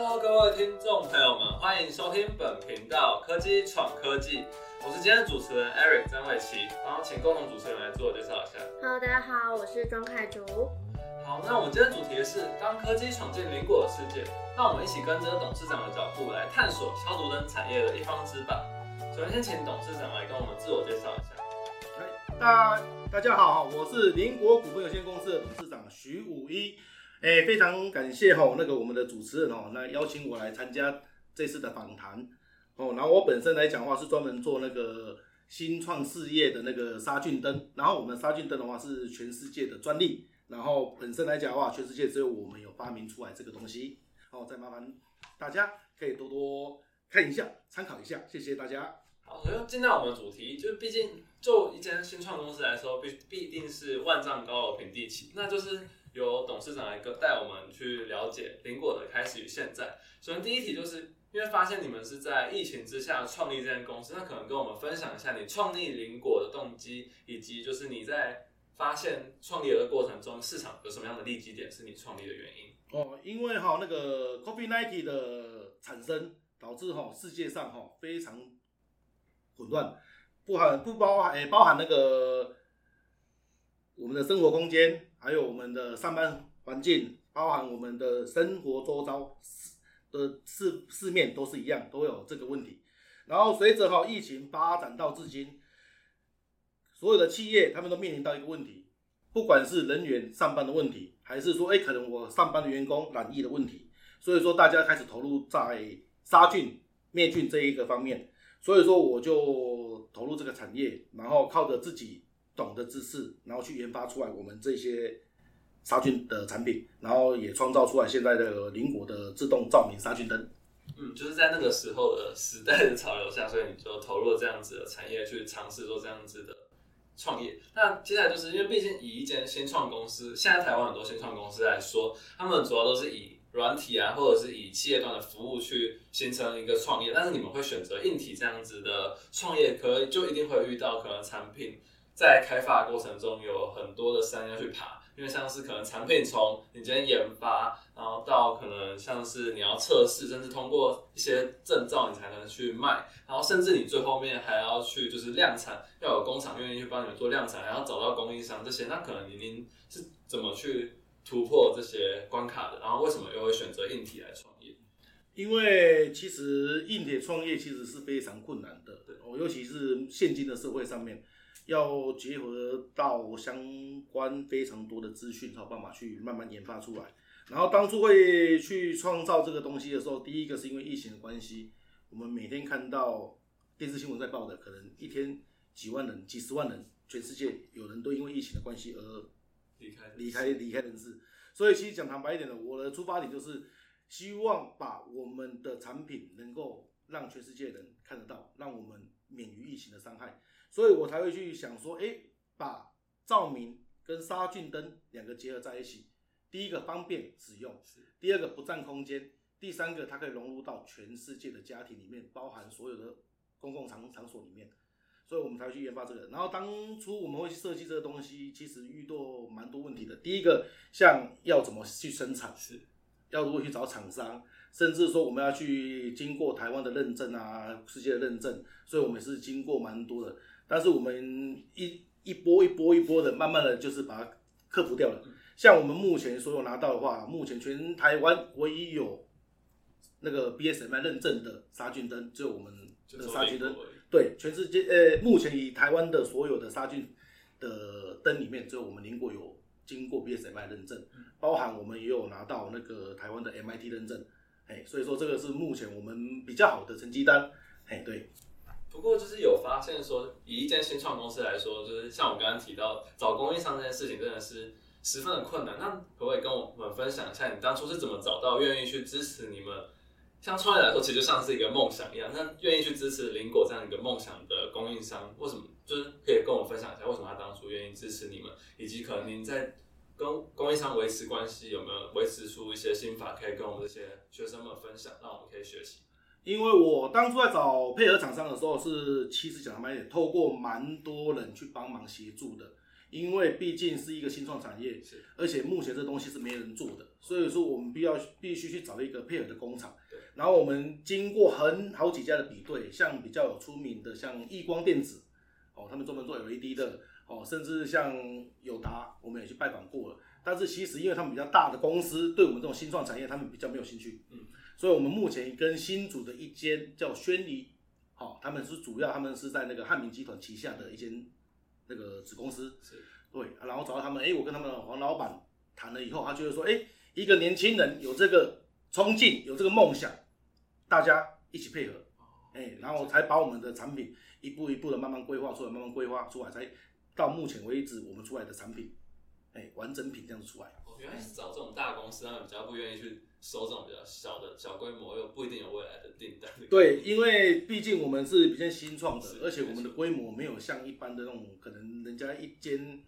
Hello，各位听众朋友们，欢迎收听本频道科技闯科技。我是今天的主持人 Eric 张伟奇，然后请共同主持人来自我介绍一下。Hello，大家好，我是庄凯竹。好，那我们今天主题是当科技闯进邻国的世界，让我们一起跟着董事长的脚步来探索消毒灯产业的一方之霸。首先，先请董事长来跟我们自我介绍一下。大大家好，我是邻国股份有限公司的董事长徐武一。哎，非常感谢哈，那个我们的主持人哦，那邀请我来参加这次的访谈哦。然后我本身来讲的话，是专门做那个新创事业的那个杀菌灯。然后我们杀菌灯的话是全世界的专利。然后本身来讲的话，全世界只有我们有发明出来这个东西。哦，再麻烦大家可以多多看一下，参考一下，谢谢大家。好，首先进到我们的主题，就是毕竟就一间新创公司来说，必必定是万丈高楼平地起，那就是由董事长来跟带我们去了解苹果的开始与现在。首先第一题就是因为发现你们是在疫情之下创立这间公司，那可能跟我们分享一下你创立苹果的动机，以及就是你在发现创业的过程中，市场有什么样的利基点是你创立的原因。哦，因为哈那个 COVID-19 的产生，导致哈世界上哈非常混乱，不含不包含、包含那个我们的生活空间，还有我们的上班环境，包含我们的生活周遭的四四面都是一样，都有这个问题。然后随着哈疫情发展到至今，所有的企业他们都面临到一个问题，不管是人员上班的问题，还是说，哎、可能我上班的员工染疫的问题，所以说大家开始投入在杀菌、灭菌这一个方面。所以说，我就投入这个产业，然后靠着自己懂的知识，然后去研发出来我们这些杀菌的产品，然后也创造出来现在的灵活的自动照明杀菌灯。嗯，就是在那个时候的时代的潮流下，所以你就投入了这样子的产业去尝试做这样子的创业。那接下来就是因为毕竟以一间新创公司，现在台湾很多新创公司来说，他们主要都是以软体啊，或者是以企业端的服务去形成一个创业，但是你们会选择硬体这样子的创业，可能就一定会遇到可能产品在开发过程中有很多的山要去爬，因为像是可能产品从你今天研发，然后到可能像是你要测试，甚至通过一些证照你才能去卖，然后甚至你最后面还要去就是量产，要有工厂愿意去帮你们做量产，然后找到供应商这些，那可能您您是怎么去突破这些关卡的？然后为什么又会选择硬体来创业？因为其实硬体创业其实是非常困难的，哦，尤其是现今的社会上面，要结合到相关非常多的资讯，才有办法去慢慢研发出来。然后当初会去创造这个东西的时候，第一个是因为疫情的关系，我们每天看到电视新闻在报的，可能一天几万人、几十万人，全世界有人都因为疫情的关系而离开离开离开人世。所以其实讲坦白一点的，我的出发点就是希望把我们的产品能够让全世界人看得到，让我们免于疫情的伤害。所以我才会去想说，哎，把照明跟杀菌灯两个结合在一起。第一个方便使用，第二个不占空间，第三个它可以融入到全世界的家庭里面，包含所有的公共场场所里面。所以我们才会去研发这个。然后当初我们会去设计这个东西，其实遇到蛮多问题的。第一个，像要怎么去生产，是要如何去找厂商，甚至说我们要去经过台湾的认证啊，世界的认证，所以我们是经过蛮多的。但是我们一一波一波一波的，慢慢的就是把它克服掉了。像我们目前所有拿到的话，目前全台湾唯一有那个 BSMI 认证的杀菌灯，只有我们的杀菌灯。对，全世界呃，目前以台湾的所有的杀菌的灯里面，只有我们邻国有经过 BSMI 认证，包含我们也有拿到那个台湾的 MIT 认证，哎，所以说这个是目前我们比较好的成绩单，哎，对，不过就是有发现说，以一间新创公司来说，就是像我刚刚提到找供应商这件事情，真的是十分的困难。那可不可以跟我们分享一下，你当初是怎么找到愿意去支持你们？像创业来说，其实像是一个梦想一样。那愿意去支持林果这样一个梦想的供应商，为什么？就是可以跟我们分享一下，为什么他当初愿意支持你们，以及可能您在跟供应商维持关系有没有维持出一些心法，可以跟我们这些学生们分享，让我们可以学习。因为我当初在找配合厂商的时候是，其实讲坦白一点，透过蛮多人去帮忙协助的。因为毕竟是一个新创产业，是而且目前这东西是没人做的，所以说我们必要必须去找一个配合的工厂对。然后我们经过很好几家的比对，像比较有出名的，像易光电子，哦，他们专门做 LED 的，哦，甚至像友达，我们也去拜访过了。但是其实因为他们比较大的公司，对我们这种新创产业，他们比较没有兴趣。嗯，所以我们目前跟新组的一间叫轩尼，好、他们是主要他们是在那个汉民集团旗下的一间那个子公司。是对，啊然后找到他们，哎，我跟他们的黄老板谈了以后，他觉得说，哎，一个年轻人有这个冲劲，有这个梦想，大家一起配合，哎，然后才把我们的产品一步一步的慢慢规划出来，慢慢规划出来，才到目前为止我们出来的产品，哎，完整品这样子出来。哦，原来是找这种大公司，他们比较不愿意去收这种比较小的小规模又不一定有未来的订单。对，因为毕竟我们是比较新创的，而且我们的规模没有像一般的那种，可能人家一间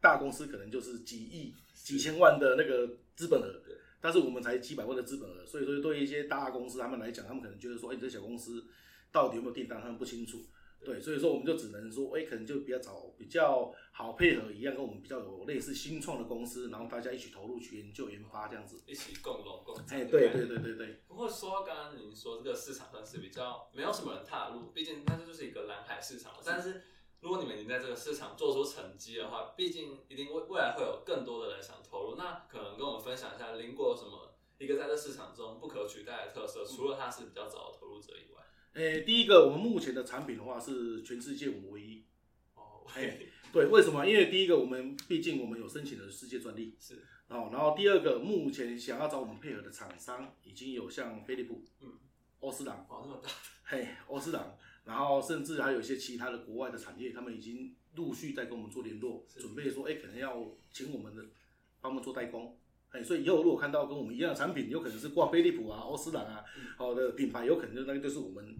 大公司可能就是几亿、几千万的那个资本额，但是我们才几百万的资本额，所以说对一些大公司他们来讲，他们可能觉得说，哎，你这小公司到底有没有订单，他们不清楚。对，所以说我们就只能说，哎，可能就比较找比较好配合一样，跟我们比较有类似新创的公司，然后大家一起投入去研究研发这样子。一起共荣共哎，涨。对对。对对对。不过说到刚刚您说这个市场算是比较没有什么人踏入，毕竟它这就是一个蓝海市场嘛。但是如果你们已经在这个市场做出成绩的话，毕竟一定未未来会有更多的人想投入。那可能跟我们分享一下邻国有什么一个在这市场中不可取代的特色，除了它是比较早的投入者以外。诶，第一个，我们目前的产品的话是全世界我们唯一。哦，哎对，为什么？因为第一个，我们毕竟我们有申请了世界专利，是哦，然后第二个，目前想要找我们配合的厂商已经有像飞利浦、嗯，欧司朗，哇，那么大，嘿，欧司朗，然后甚至还有一些其他的国外的产业，他们已经陆续在跟我们做联络，准备说，哎，可能要请我们的帮我们做代工。哎，所以以后如果看到跟我们一样的产品，有可能是挂飞利浦啊、欧司朗啊，好、的品牌，有可能就那个就是我们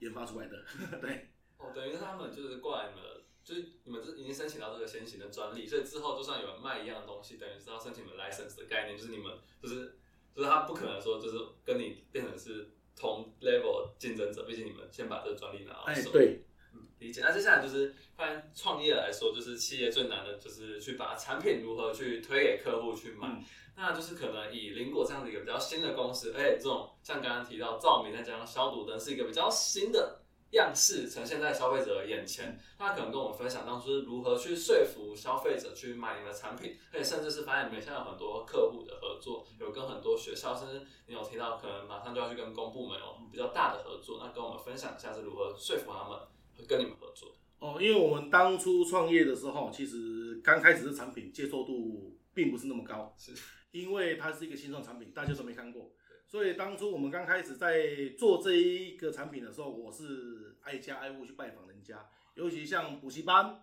研发出来的。对，哦，等于是他们就是过来你们，就是你们这已经申请到这个先行的专利，所以之后就算有人卖一样的东西，等于是要申请你们 license 的概念，就是你们就是就是他不可能说就是跟你变成是同 level 竞争者，毕竟你们先把这个专利拿到哎，手。对，嗯，理解。那接下来就是，关于创业来说，就是企业最难的就是去把产品如何去推给客户去买。嗯那就是可能以林果这样的一个比较新的公司，而且这种像刚刚提到照明再加上消毒灯是一个比较新的样式呈现在消费者眼前。那可能跟我们分享当初是如何去说服消费者去买你的产品，而且甚至是发现你们现在有很多客户的合作，有跟很多学校，甚至你有提到可能马上就要去跟公部门有比较大的合作。那跟我们分享一下是如何说服他们跟你们合作。哦，因为我们当初创业的时候，其实刚开始的产品接受度并不是那么高，是。因为它是一个新创产品，大家都没看过，所以当初我们刚开始在做这一个产品的时候，我是挨家挨户去拜访人家，尤其像补习班，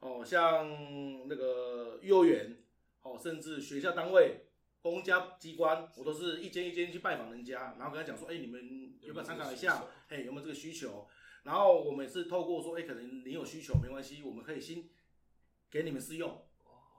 哦，像那个幼儿园，哦，甚至学校单位、公家机关，我都是一间一间去拜访人家，然后跟他讲说，哎、你们有没有参考一下？哎，有没有这个需求？然后我们是透过说，哎，可能你有需求没关系，我们可以先给你们试用，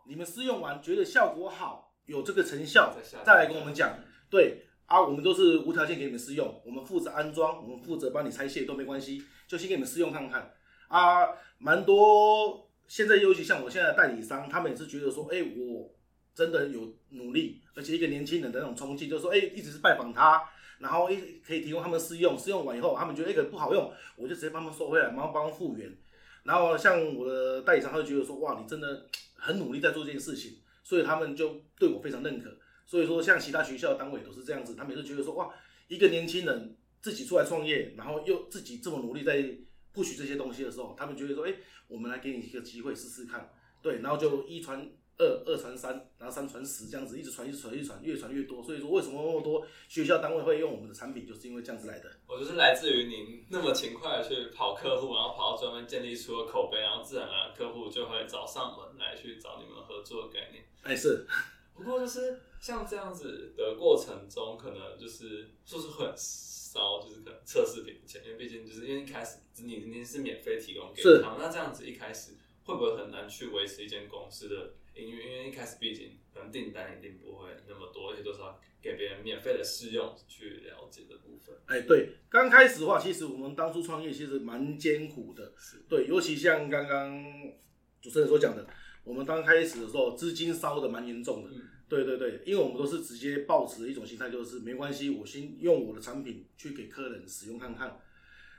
你们试用完觉得效果好，有这个成效再来跟我们讲。对啊，我们都是无条件给你们试用，我们负责安装，我们负责帮你拆卸都没关系，就先给你们试用看看。啊，蛮多现在尤其像我现在的代理商，他们也是觉得说，哎，我真的有努力，而且一个年轻人的那种冲劲，就是说，哎，一直是拜访他。然后一可以提供他们试用，试用完以后，他们觉得哎、可能不好用，我就直接帮他们收回来，然后帮复原。然后像我的代理商，他就觉得说，哇，你真的很努力在做这件事情，所以他们就对我非常认可。所以说，像其他学校单位都是这样子，他们也是觉得说，哇，一个年轻人自己出来创业，然后又自己这么努力在不许这些东西的时候，他们觉得说，哎、我们来给你一个机会试试看，对，然后就一传二，二传三，然后三传十，这样子一直传，一直传，一直传，越传越多。所以说，为什么那么多学校单位会用我们的产品，就是因为这样子来的。我就是来自于您那么勤快的去跑客户，然后跑到专门建立出了口碑，然后自然而然客户就会找上门来去找你们合作的概念。哎，是，不过就是像这样子的过程中，可能就是就是会很烧，就是可能测试品的钱，因为毕竟就是因为一开始你你是免费提供给是他们，那这样子一开始会不会很难去维持一间公司的营运？因为一开始毕竟可能订单一定不会那么多，而且都是要给别人免费的试用去了解的部分。哎，对，刚开始的话，其实我们当初创业其实蛮艰苦的，是对，尤其像刚刚主持人所讲的，我们刚开始的时候资金烧的蛮严重的。嗯对对对，因为我们都是直接抱持一种心态，就是没关系，我先用我的产品去给客人使用看看，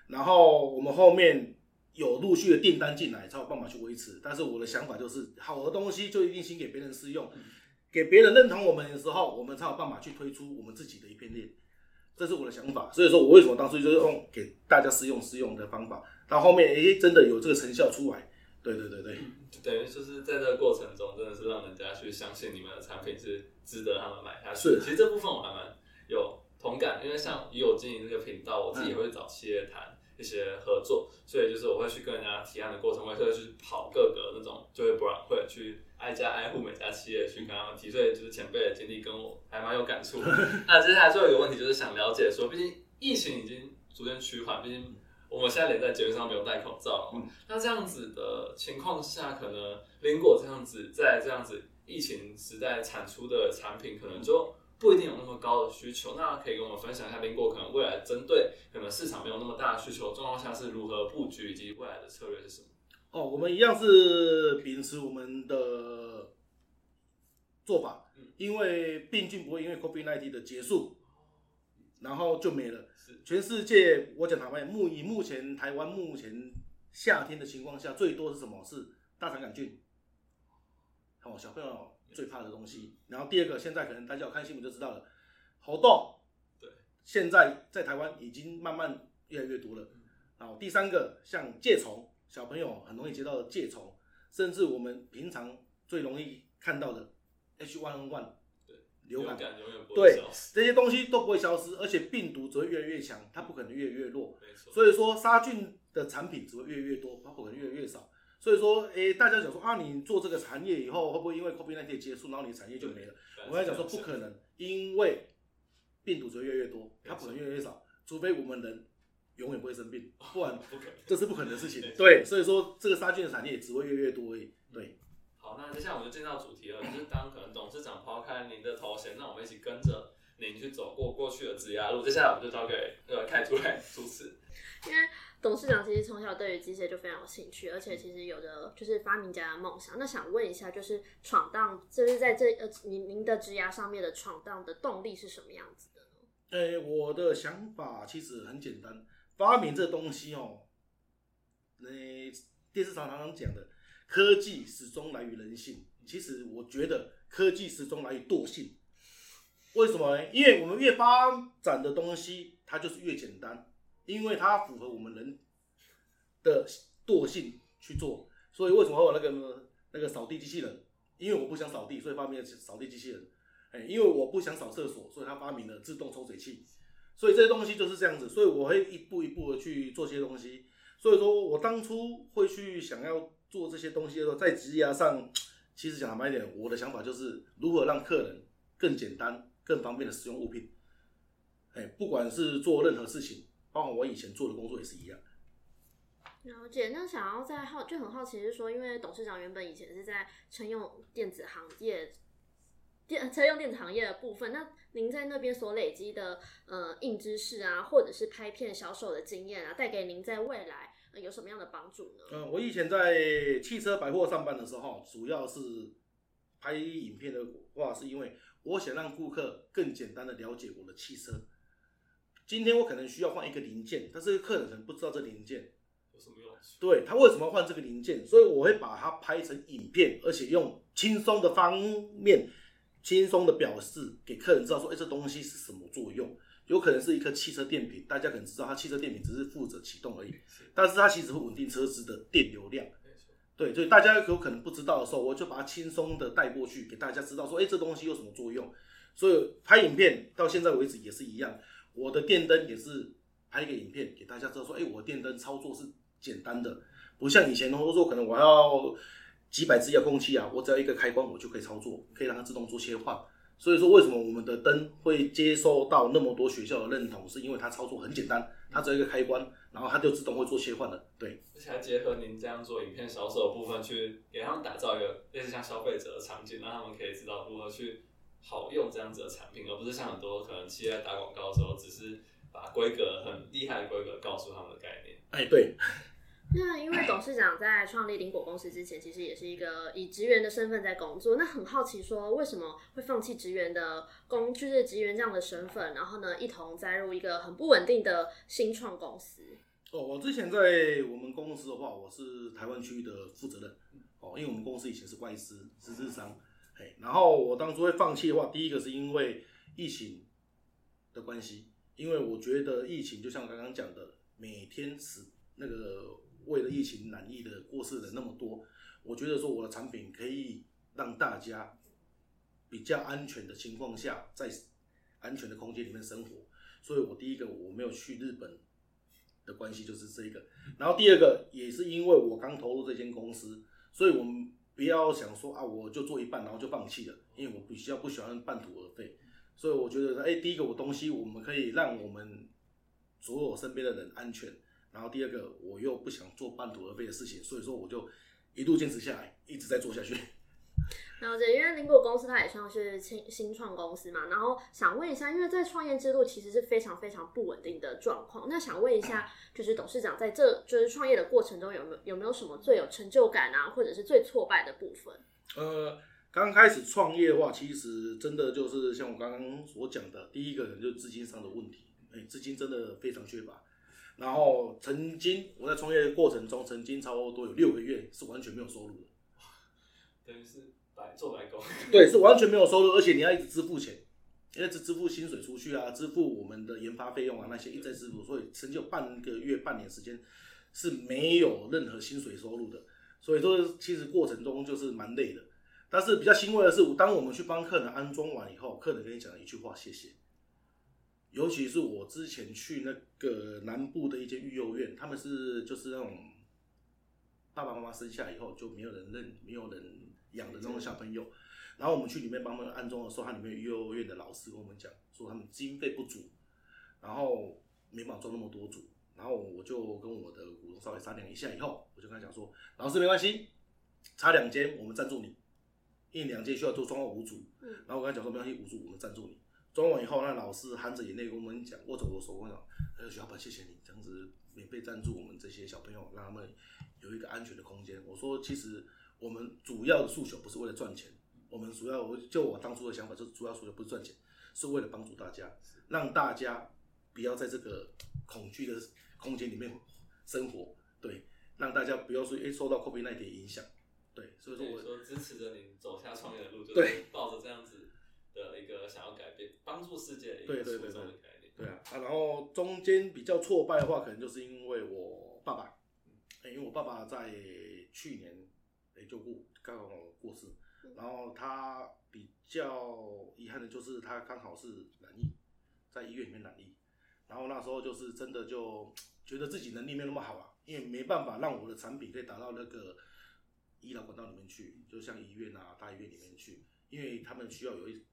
然后我们后面有陆续的订单进来，才有办法去维持。但是我的想法就是，好的东西就一定先给别人试用，给别人认同我们的时候，我们才有办法去推出我们自己的一片链。这是我的想法，所以说我为什么当初就是用给大家试用试用的方法，到后面诶真的有这个成效出来，对对对对。等于就是在这个过程中，真的是让人家去相信你们的产品是值得他们买下去。是其实这部分我还蛮有同感，因为像以我经营这个频道，我自己也会找企业谈一些合作，所以就是我会去跟人家提案的过程，我也会去跑各个那种就业博览会，去挨家挨户每家企业去跟他们提，所以就是前辈的经历跟我还蛮有感触。那接下来最后一个问题就是想了解说，毕竟疫情已经逐渐趋缓，毕竟我们现在连在节目上没有戴口罩那这样子的情况下，可能林果这样子在这样子疫情时代产出的产品，可能就不一定有那么高的需求。那可以跟我们分享一下林果可能未来针对可能市场没有那么大的需求状况下是如何布局，以及未来的策略是什么？哦，我们一样是秉持我们的做法嗯，因为病菌不会因为 COVID-19 的结束，然后就没了。是全世界，我讲台湾，目以目前台湾目前夏天的情况下，最多是什么？是大肠杆菌，哦，小朋友最怕的东西。然后第二个，现在可能大家有看新闻就知道了，猴痘，对，现在在台湾已经慢慢越来越多了。然后第三个，像疥虫，小朋友很容易接到的疥虫，甚至我们平常最容易看到的 H1N1 对流感，对这些东西都不会消失，而且病毒只会越来越强，它不可能越来越弱。没错，所以说杀菌的产品只会越来越多，它不可能越来越少。所以说，诶，大家讲说啊，你做这个产业以后，会不会因为 COVID-19 结束，然后你的产业就没了？我跟他讲说不可能，因为病毒只会越来越多，它不可能越来越少，除非我们人永远不会生病，不然不可能。这是不可能的事情对，所以说这个杀菌的产业只会越来越多而已。对，好，那接下来我们就进到主题了，就是当可能董事长抛开您的头衔，那我们一起跟着您去走过过去的职涯路。接下来我们就交给呃凯出来主持。因为董事长其实从小对于机械就非常有兴趣，而且其实有着就是发明家的梦想。那想问一下，就是闯荡，就是在这呃您您的职涯上面的闯荡的动力是什么样子的呢？诶，我的想法其实很简单，发明这东西哦，那，电视常常常讲的，科技始终来于人性。其实我觉得科技始终来于惰性。为什么呢？因为我们越发展的东西，它就是越简单，因为它符合我们人的惰性去做。所以为什么会有那个那个扫地机器人？因为我不想扫地，所以发明了扫地机器人。哎，因为我不想扫厕所，所以他发明了自动抽水器。所以这些东西就是这样子，所以我会一步一步的去做这些东西。所以说我当初会去想要做这些东西的时候，在职涯上，其实讲坦白一点，我的想法就是如何让客人更简单、更方便的使用物品。哎，不管是做任何事情，包括我以前做的工作也是一样。了解，那想要在好就很好奇是说，因为董事长原本以前是在车用电子行业。电车用电子行业的部分，那您在那边所累积的呃硬知识啊，或者是拍片销售的经验啊，带给您在未来、呃、有什么样的帮助呢？嗯，我以前在汽车百货上班的时候，主要是拍影片的话，是因为我想让顾客更简单的了解我的汽车。今天我可能需要换一个零件，但是客人可能不知道这零件，有什么用处？对他为什么要换这个零件，所以我会把它拍成影片，而且用轻松的方面，轻松的表示给客人知道说，哎、这东西是什么作用。有可能是一颗汽车电瓶，大家可能知道，它汽车电瓶只是负责启动而已，但是它其实会稳定车子的电流量。对，所以大家有可能不知道的时候，我就把它轻松的带过去，给大家知道说，哎、这东西有什么作用。所以拍影片到现在为止也是一样，我的电灯也是拍一个影片给大家知道说，哎、我的电灯操作是简单的，不像以前都说可能我要几百支遥控器啊，我只要一个开关我就可以操作，可以让它自动做切换。所以说，为什么我们的灯会接受到那么多学校的认同，是因为它操作很简单，它只有一个开关，然后它就自动会做切换了。对，而且还结合您这样做影片销售的部分，去给他们打造一个类似像消费者的场景，让他们可以知道如何去好用这样子的产品，而不是像很多可能企业在打广告的时候，只是把规格很厉害的规格告诉他们的概念。哎，对，那因为董事长在创立林果公司之前，其实也是一个以职员的身份在工作。那很好奇，说为什么会放弃职员的工，就是职员这样的身份，然后呢，一同栽入一个很不稳定的新创公司？哦，我之前在我们公司的话，我是台湾区的负责人。哦，因为我们公司以前是外资，是日商。然后我当初会放弃的话，第一个是因为疫情的关系，因为我觉得疫情就像刚刚讲的，每天死那个。为了疫情染疫的过世人那么多，我觉得说我的产品可以让大家比较安全的情况下，在安全的空间里面生活，所以我第一个我没有去日本的关系就是这一个，然后第二个也是因为我刚投入这间公司，所以我们不要想说啊我就做一半然后就放弃了，因为我比较不喜欢半途而废，所以我觉得哎第一个我东西我们可以让我们所有身边的人安全。然后第二个，我又不想做半途而废的事情，所以说我就一路坚持下来，一直在做下去。然后这因为林果公司它也算是新新创公司嘛，然后想问一下，因为在创业之路其实是非常非常不稳定的状况，那想问一下，就是董事长在这就是创业的过程中有没有有没有什么最有成就感啊，或者是最挫败的部分？呃，刚开始创业的话，其实真的就是像我刚刚所讲的，第一个人就是资金上的问题，哎，资金真的非常缺乏。然后曾经我在创业过程中，曾经差不多有六个月是完全没有收入，等于是白做白工。对，是完全没有收入，而且你要一直支付钱，一直支付薪水出去啊，支付我们的研发费用啊，那些一直支付，所以成就半个月、半年时间是没有任何薪水收入的。所以说，其实过程中就是蛮累的。但是比较欣慰的是，当我们去帮客人安装完以后，客人跟你讲了一句话：谢谢。尤其是我之前去那个南部的一间育幼院，他们是就是那种爸爸妈妈生下以后就没有人认、没有人养的这种小朋友。然后我们去里面帮他们安装的时候，他里面幼儿园的老师跟我们讲说，他们经费不足，然后没办法装那么多组。然后我就跟我的股东稍微商量一下以后，我就跟他讲说，老师没关系，差两间我们赞助你，因为两间需要做装五组。然后我跟他讲说，没关系，五组我们赞助你。装完以后，那老师含着眼泪跟我们讲，握着我手，我讲：“呃，徐老板，谢谢你这样子免费赞助我们这些小朋友，让他们有一个安全的空间。”我说：“其实我们主要的诉求不是为了赚钱，我们主要，我就我当初的想法，就是主要诉求不是赚钱，是为了帮助大家，让大家不要在这个恐惧的空间里面生活，对，让大家不要说诶受到 COVID 那点影响，对，所以说我说支持着你走下创业的路，就是抱着这样子。”的一个想要改变、帮助世界的一个初衷的概念。对啊，啊，然后中间比较挫败的话，可能就是因为我爸爸，因为我爸爸在去年哎就过刚好过世，然后他比较遗憾的就是他刚好是染疫，在医院里面染疫，然后那时候就是真的就觉得自己能力没有那么好啊，因为没办法让我的产品可以达到那个医疗管道里面去，就像医院啊、大医院里面去，因为他们需要有一。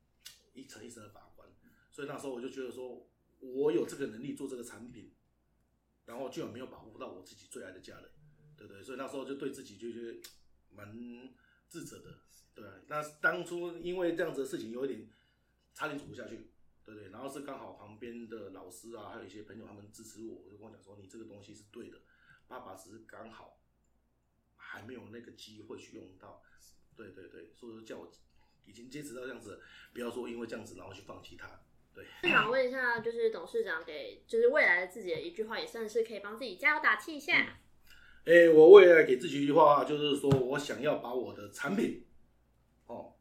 一层一层的把关，所以那时候我就觉得说，我有这个能力做这个产品，然后居然没有保护到我自己最爱的家人，对不对？所以那时候就对自己就觉得蛮自责的，对。那当初因为这样子的事情，有一点差点走不下去，对对？然后是刚好旁边的老师啊，还有一些朋友他们支持我，就跟我讲说，你这个东西是对的，爸爸只是刚好还没有那个机会去用到，对对对，所以说叫我。已经坚持到这样子，不要说因为这样子然后去放弃它。对，想问一下，就是董事长给就是未来的自己的一句话，也算是可以帮自己加油打气一下。哎，我未来给自己一句话，就是说我想要把我的产品，哦，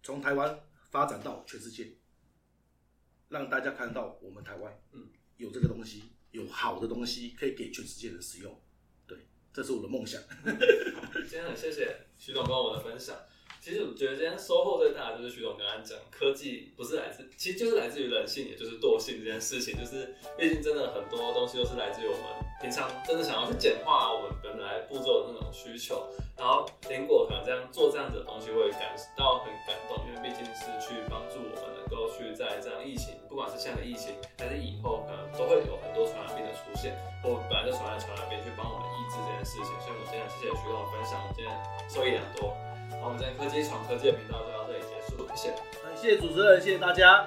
从台湾发展到全世界，让大家看到我们台湾，嗯，有这个东西，有好的东西可以给全世界人使用。对，这是我的梦想。今天很谢谢徐总跟我的分享。其实我觉得今天收获最大的就是徐总刚刚讲，科技不是来自，其实就是来自于人性，也就是惰性这件事情。就是毕竟真的很多东西都是来自于我们平常真的想要去简化我们本来步骤的那种需求。然后苹果可能这样做这样子的东西，会感到很感动，因为毕竟是去帮助我们能够去在这样疫情，不管是现在的疫情，还是以后可能都会有很多传染病的出现，或本来就传染传染病，去帮我们抑制这件事情。所以我今天谢谢徐总分享，我今天受益良多。我们今天科技闯科技的频道就到这里结束，谢谢。感谢主持人，谢谢大家。